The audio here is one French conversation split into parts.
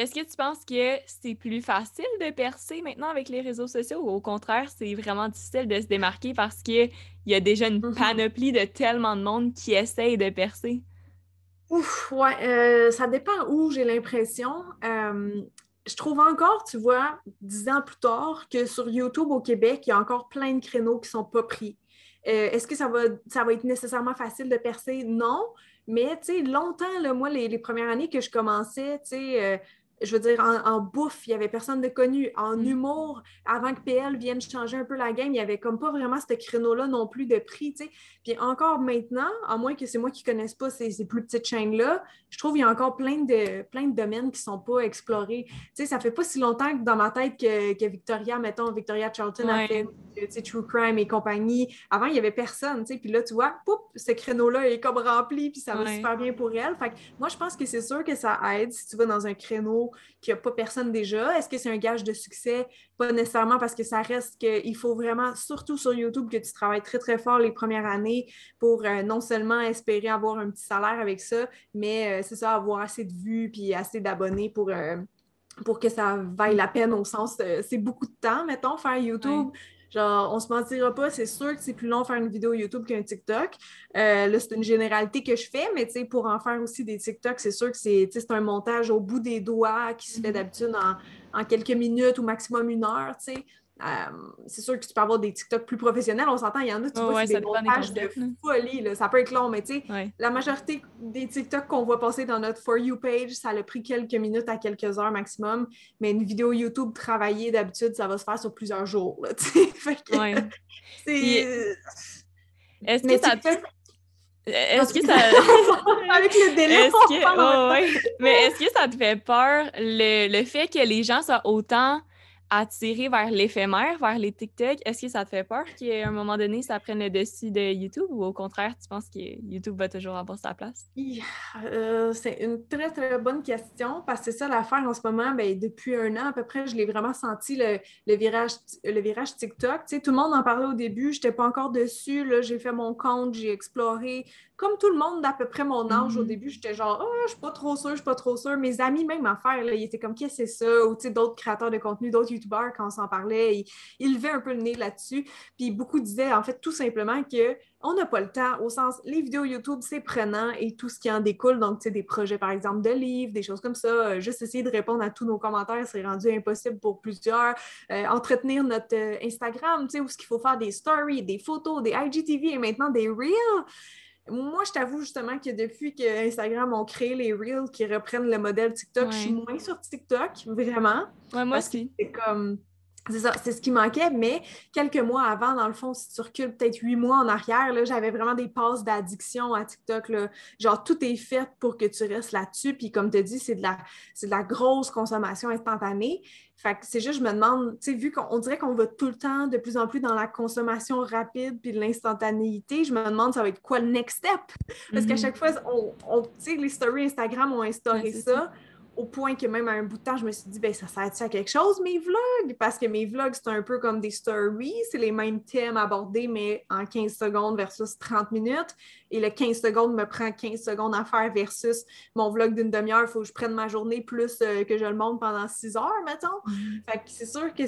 est-ce que tu penses que c'est plus facile de percer maintenant avec les réseaux sociaux ou au contraire, c'est vraiment difficile de se démarquer parce qu'il y a déjà une mm-hmm. panoplie de tellement de monde qui essaye de percer? Ouf, ouais, euh, ça dépend où j'ai l'impression. Euh, je trouve encore, tu vois, dix ans plus tard, que sur YouTube au Québec, il y a encore plein de créneaux qui ne sont pas pris. Euh, est-ce que ça va, ça va être nécessairement facile de percer? Non. Mais, tu sais, longtemps, là, moi, les, les, premières années que je commençais, tu sais, je veux dire, en, bouffe, il n'y avait personne de connu. En mm. humour, avant que PL vienne changer un peu la game, il n'y avait comme pas vraiment ce créneau-là non plus de prix. Puis encore maintenant, à moins que c'est moi qui ne connaisse pas ces, plus petites chaînes-là, je trouve qu'il y a encore plein de, plein de domaines qui ne sont pas explorés. Sais, ça fait pas si longtemps que dans ma tête que, Victoria, mettons, Victoria Charlton a fait True Crime et compagnie. Avant, il n'y avait personne, tu sais. Puis là, tu vois, poup, ce créneau-là est comme rempli, puis ça va super bien pour elle. Fait que moi, je pense que c'est sûr que ça aide si tu vas dans un créneau qu'il n'y a pas personne déjà. Est-ce que c'est un gage de succès? Pas nécessairement parce que ça reste qu'il faut vraiment, surtout sur YouTube, que tu travailles très, très fort les premières années pour euh, non seulement espérer avoir un petit salaire avec ça, mais euh, c'est ça, avoir assez de vues puis assez d'abonnés pour. Euh, pour que ça vaille la peine au sens, c'est beaucoup de temps, mettons, faire YouTube. Genre, on se mentira pas, c'est sûr que c'est plus long faire une vidéo YouTube qu'un TikTok. Euh, là, c'est une généralité que je fais, mais tu sais, pour en faire aussi des TikTok, c'est sûr que c'est un montage au bout des doigts qui se fait mm-hmm. d'habitude en, en, quelques minutes ou maximum une heure, tu sais. Euh, c'est sûr que tu peux avoir des TikTok plus professionnels. On s'entend, il y en a, tu vois, c'est des montages de folie. Ça peut être long, mais tu sais, la majorité des TikTok qu'on voit passer dans notre For You page, ça a pris quelques minutes à quelques heures maximum. Mais une vidéo YouTube travaillée, d'habitude, ça va se faire sur plusieurs jours. c'est. Est-ce que ça Est-ce que ça. Avec le délai. Mais est-ce que ça te fait peur le, le fait que les gens soient autant attiré vers l'éphémère, vers les TikTok, est-ce que ça te fait peur qu'à un moment donné, ça prenne le dessus de YouTube ou au contraire, tu penses que YouTube va toujours avoir sa place? Euh, c'est une très, très bonne question parce que c'est ça l'affaire en ce moment. Ben, depuis un an à peu près, je l'ai vraiment senti le, virage, le virage TikTok. tout le monde en parlait au début, je n'étais pas encore dessus. J'ai fait mon compte, j'ai exploré, comme tout le monde d'à peu près mon âge, au mm-hmm. début, j'étais genre, oh, je suis pas trop sûre, je suis pas trop sûre. Mes amis, même à faire, là, ils étaient comme, qu'est-ce que c'est ça? Ou d'autres créateurs de contenu, d'autres YouTubeurs, quand on s'en parlait, ils, levaient un peu le nez là-dessus. Puis beaucoup disaient, en fait, tout simplement que on n'a pas le temps, au sens, les vidéos YouTube, c'est prenant et tout ce qui en découle, donc, tu sais, des projets, par exemple, de livres, des choses comme ça, euh, juste essayer de répondre à tous nos commentaires, c'est rendu impossible pour plusieurs. Euh, entretenir notre euh, Instagram, tu sais, où ce qu'il faut faire des stories, des photos, des IGTV et maintenant des Reels. Moi, je t'avoue justement que depuis que Instagram ont créé les Reels qui reprennent le modèle TikTok, je suis moins sur TikTok, vraiment. moi aussi. C'est comme. C'est ça, c'est ce qui manquait, mais quelques mois avant, dans le fond, si tu recules peut-être huit mois en arrière, j'avais vraiment des passes d'addiction à TikTok. Là. Genre, tout est fait pour que tu restes là-dessus. Puis, comme tu dis, c'est de, la, de la grosse consommation instantanée. Fait que c'est juste, je me demande, tu sais, vu qu'on dirait qu'on va tout le temps de plus en plus dans la consommation rapide puis de l'instantanéité, je me demande ça va être quoi le next step? Parce qu'à mm-hmm. chaque fois, on, on tu sais, les stories Instagram ont instauré ça au point que même à un bout de temps, je me suis dit, ben ça sert à quelque chose, mes vlogs? Parce que mes vlogs, c'est un peu comme des stories, c'est les mêmes thèmes abordés, mais en 15 secondes versus 30 minutes. Et le 15 secondes me prend 15 secondes à faire versus mon vlog d'une demi-heure, il faut que je prenne ma journée plus euh, que je le monte pendant 6 heures, mettons. Mm-hmm. Fait que c'est sûr que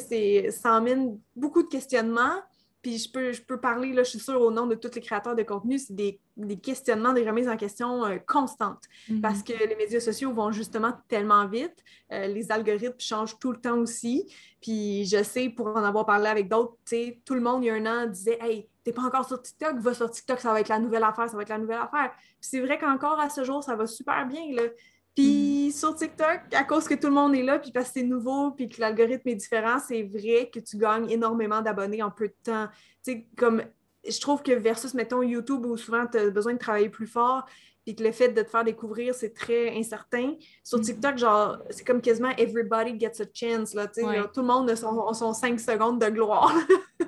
ça emmène beaucoup de questionnements. Puis je peux, je peux parler, là, je suis sûre, au nom de tous les créateurs de contenu, c'est des, questionnements, des remises en question euh, constantes. Mm-hmm. Parce que les médias sociaux vont justement tellement vite. Euh, les algorithmes changent tout le temps aussi. Puis je sais, pour en avoir parlé avec d'autres, tout le monde, il y a un an, disait Hey, t'es pas encore sur TikTok, va sur TikTok, ça va être la nouvelle affaire, ça va être la nouvelle affaire. Puis c'est vrai qu'encore à ce jour, ça va super bien. Là. Puis mm. sur TikTok, à cause que tout le monde est là, puis parce que c'est nouveau, puis que l'algorithme est différent, c'est vrai que tu gagnes énormément d'abonnés en peu de temps. Tu sais, comme je trouve que versus, mettons, YouTube, où souvent tu as besoin de travailler plus fort, puis que le fait de te faire découvrir, c'est très incertain. Sur mm. TikTok, genre, c'est comme quasiment everybody gets a chance, là, tu sais, tout le monde a son, son 5 secondes de gloire.